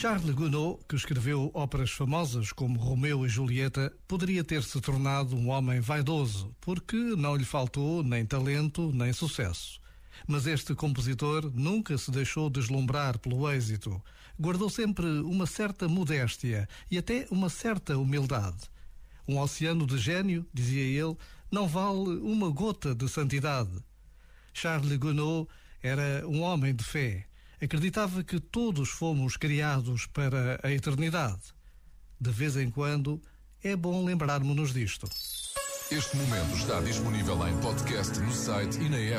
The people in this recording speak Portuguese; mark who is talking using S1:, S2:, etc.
S1: Charles Gounod, que escreveu óperas famosas como Romeu e Julieta, poderia ter se tornado um homem vaidoso, porque não lhe faltou nem talento nem sucesso. Mas este compositor nunca se deixou deslumbrar pelo êxito. Guardou sempre uma certa modéstia e até uma certa humildade. Um oceano de gênio, dizia ele, não vale uma gota de santidade. Charles Gounod era um homem de fé acreditava que todos fomos criados para a eternidade. De vez em quando, é bom lembrarmos-nos disto.
S2: Este momento está disponível em podcast no site e na app.